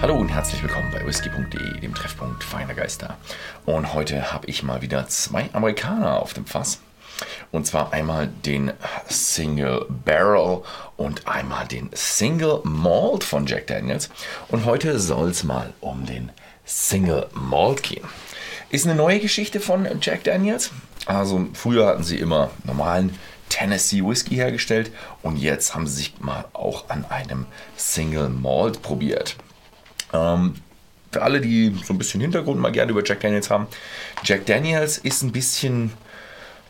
Hallo und herzlich willkommen bei whisky.de, dem Treffpunkt feiner Geister. Und heute habe ich mal wieder zwei Amerikaner auf dem Fass. Und zwar einmal den Single Barrel und einmal den Single Malt von Jack Daniels. Und heute soll es mal um den Single Malt gehen. Ist eine neue Geschichte von Jack Daniels. Also früher hatten sie immer normalen Tennessee Whisky hergestellt und jetzt haben sie sich mal auch an einem Single Malt probiert. Ähm, für alle, die so ein bisschen Hintergrund mal gerne über Jack Daniels haben, Jack Daniels ist ein bisschen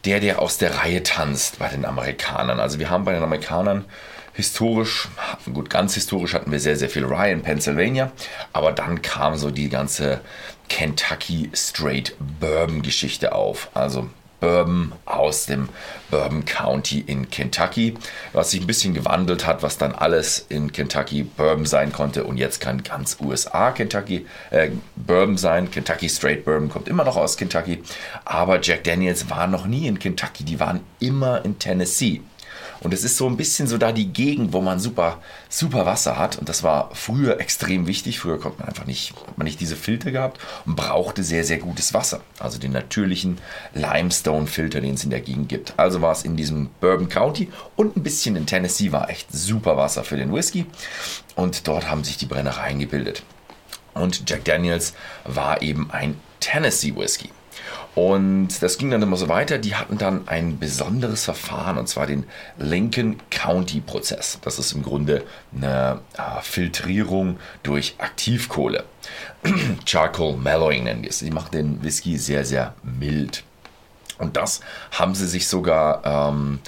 der, der aus der Reihe tanzt bei den Amerikanern. Also wir haben bei den Amerikanern historisch, gut, ganz historisch hatten wir sehr, sehr viel Rye in Pennsylvania, aber dann kam so die ganze Kentucky Straight Bourbon Geschichte auf. Also Bourbon aus dem Bourbon County in Kentucky, was sich ein bisschen gewandelt hat, was dann alles in Kentucky Bourbon sein konnte und jetzt kann ganz USA Kentucky äh, Bourbon sein. Kentucky Straight Bourbon kommt immer noch aus Kentucky, aber Jack Daniels war noch nie in Kentucky, die waren immer in Tennessee. Und es ist so ein bisschen so da die Gegend, wo man super, super Wasser hat. Und das war früher extrem wichtig. Früher konnte man einfach nicht, hat man nicht diese Filter gehabt und brauchte sehr, sehr gutes Wasser. Also den natürlichen Limestone-Filter, den es in der Gegend gibt. Also war es in diesem Bourbon County und ein bisschen in Tennessee war echt super Wasser für den Whisky. Und dort haben sich die Brennereien gebildet. Und Jack Daniels war eben ein Tennessee Whisky. Und das ging dann immer so weiter. Die hatten dann ein besonderes Verfahren, und zwar den Lincoln County Prozess. Das ist im Grunde eine äh, Filtrierung durch Aktivkohle. Charcoal Mellowing nennen die es. Die macht den Whisky sehr, sehr mild. Und das haben sie sich sogar ähm,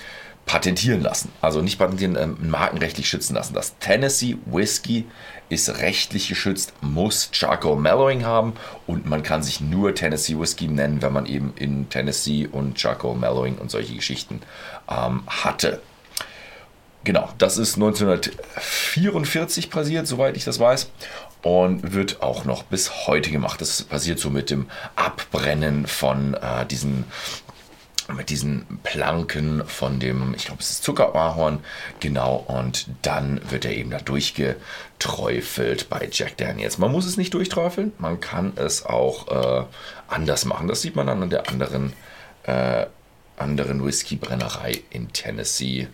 patentieren lassen. Also nicht patentieren, ähm, markenrechtlich schützen lassen. Das Tennessee Whiskey ist rechtlich geschützt, muss Charcoal Mellowing haben und man kann sich nur Tennessee Whiskey nennen, wenn man eben in Tennessee und Charcoal Mellowing und solche Geschichten ähm, hatte. Genau, das ist 1944 passiert, soweit ich das weiß. Und wird auch noch bis heute gemacht. Das passiert so mit dem Abbrennen von äh, diesen mit diesen Planken von dem, ich glaube, es ist Zuckerahorn, genau, und dann wird er eben da durchgeträufelt bei Jack Daniels. Man muss es nicht durchträufeln, man kann es auch äh, anders machen. Das sieht man dann an der anderen, äh, anderen Whiskybrennerei in Tennessee.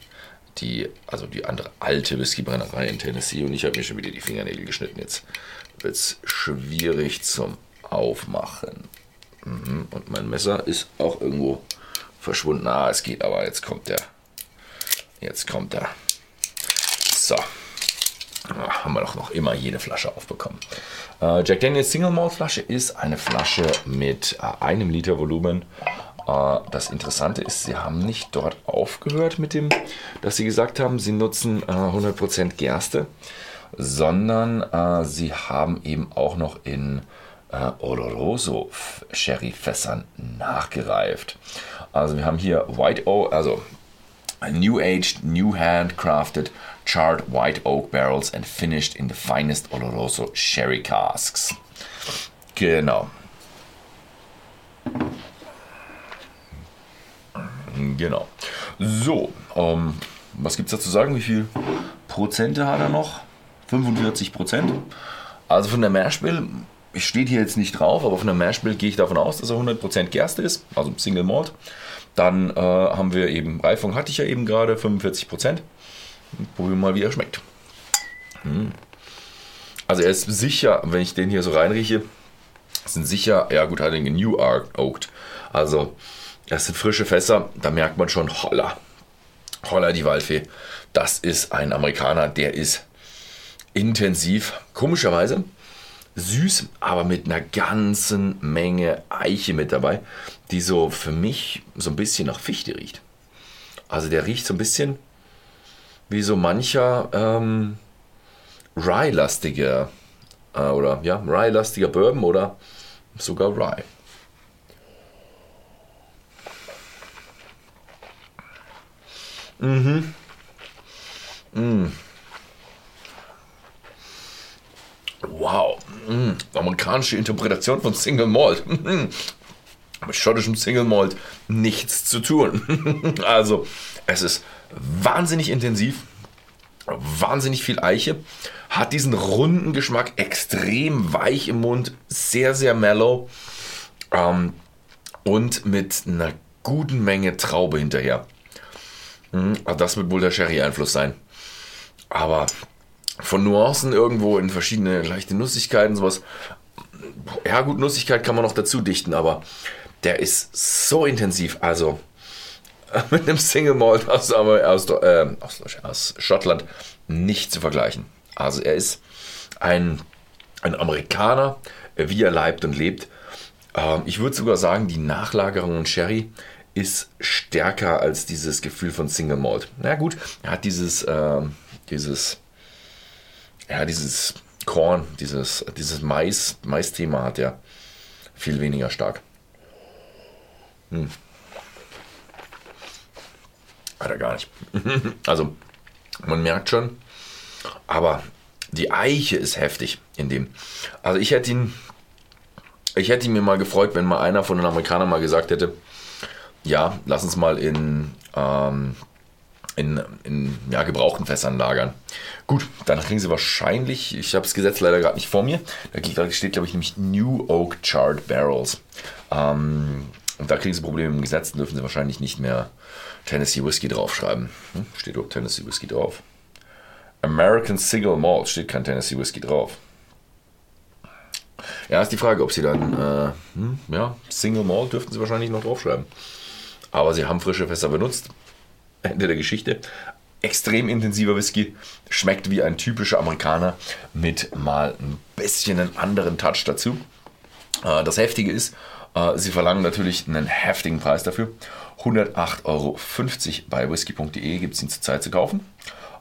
Die, also die andere alte Whiskybrennerei in Tennessee. Und ich habe mir schon wieder die Fingernägel geschnitten. Jetzt wird es schwierig zum Aufmachen. Mhm, und mein Messer ist auch irgendwo verschwunden. Ah, es geht aber. Jetzt kommt der. Jetzt kommt der. So. Ah, haben wir doch noch immer jede Flasche aufbekommen. Äh, Jack Daniels Single Malt Flasche ist eine Flasche mit äh, einem Liter Volumen. Äh, das Interessante ist, sie haben nicht dort aufgehört mit dem, dass sie gesagt haben, sie nutzen 100% äh, Gerste, sondern äh, sie haben eben auch noch in äh, Oloroso Sherry-Fässern nachgereift. Also wir haben hier White Oak, also New Aged, New Handcrafted, Charred White Oak Barrels and finished in the finest Oloroso Sherry Casks. Genau. Genau. So, ähm, was es dazu sagen? Wie viel Prozente hat er noch? 45 Prozent. Also von der Mashbill steht hier jetzt nicht drauf, aber von der Mashbill gehe ich davon aus, dass er 100% Gerste ist, also Single Malt. Dann äh, haben wir eben, Reifung hatte ich ja eben gerade, 45%. Probieren wir mal, wie er schmeckt. Hm. Also er ist sicher, wenn ich den hier so reinrieche, sind sicher, ja gut, hat er New Oaked. Also das sind frische Fässer, da merkt man schon, holla, holla die Waldfee. Das ist ein Amerikaner, der ist intensiv. Komischerweise süß, aber mit einer ganzen Menge Eiche mit dabei, die so für mich so ein bisschen nach Fichte riecht. Also der riecht so ein bisschen wie so mancher ähm, Rye-lastiger äh, oder ja, Rye-lastiger Bourbon oder sogar Rye. Mhm. Mm. Wow, mm, amerikanische Interpretation von Single Malt. Mit schottischem Single Malt nichts zu tun. also, es ist wahnsinnig intensiv. wahnsinnig viel Eiche, hat diesen runden Geschmack, extrem weich im Mund, sehr, sehr mellow ähm, und mit einer guten Menge Traube hinterher. Also das wird wohl der Sherry-Einfluss sein. Aber von Nuancen irgendwo in verschiedene leichte Nussigkeiten, sowas. Ja, gut, Nussigkeit kann man noch dazu dichten, aber der ist so intensiv. Also mit einem Single Malt aus, aus, äh, aus, Schottland nicht zu vergleichen. Also er ist ein, ein Amerikaner, wie er leibt und lebt. Ähm, ich würde sogar sagen, die Nachlagerung und Sherry ist stärker als dieses Gefühl von Single Malt. Na gut, er hat dieses, äh, dieses, ja, dieses Korn, dieses, dieses Mais, Mais-Thema hat er viel weniger stark. Hm. Hat er gar nicht. also, man merkt schon, aber die Eiche ist heftig in dem. Also ich hätte ihn, ich hätte ihn mir mal gefreut, wenn mal einer von den Amerikanern mal gesagt hätte, ja, lass uns mal in, ähm, in, in ja, gebrauchten Fässern lagern. Gut, dann kriegen sie wahrscheinlich, ich habe das Gesetz leider gerade nicht vor mir, da steht, glaube ich, nämlich New Oak Charred Barrels. Ähm, und da kriegen sie Probleme im Gesetz, dürfen sie wahrscheinlich nicht mehr Tennessee Whiskey draufschreiben. Hm? Steht dort Tennessee Whiskey drauf. American Single Malt steht kein Tennessee Whiskey drauf. Ja, ist die Frage, ob sie dann, äh, hm, ja, Single Malt dürften sie wahrscheinlich noch draufschreiben. Aber sie haben frische Fässer benutzt. Ende der Geschichte. Extrem intensiver Whisky, schmeckt wie ein typischer Amerikaner mit mal ein bisschen einen anderen Touch dazu. Äh, das Heftige ist, äh, sie verlangen natürlich einen heftigen Preis dafür. 108,50 Euro bei whisky.de gibt es ihn zurzeit zu kaufen.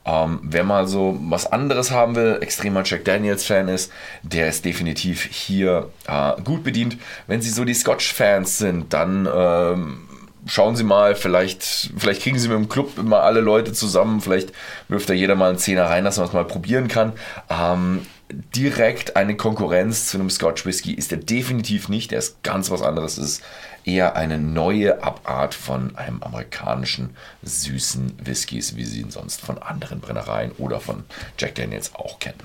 Ähm, wer mal so was anderes haben will, extremer Jack Daniels Fan ist, der ist definitiv hier äh, gut bedient. Wenn Sie so die Scotch-Fans sind, dann ähm, schauen Sie mal, vielleicht, vielleicht kriegen Sie mit dem Club immer alle Leute zusammen, vielleicht wirft da jeder mal einen Zehner rein, dass man es mal probieren kann. Ähm, direkt eine Konkurrenz zu einem Scotch Whisky ist er definitiv nicht. Er ist ganz was anderes. Es ist eher eine neue Abart von einem amerikanischen süßen Whiskys, wie Sie ihn sonst von anderen Brennereien oder von Jack Daniels auch kennen.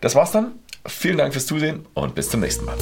Das war's dann. Vielen Dank fürs Zusehen und bis zum nächsten Mal.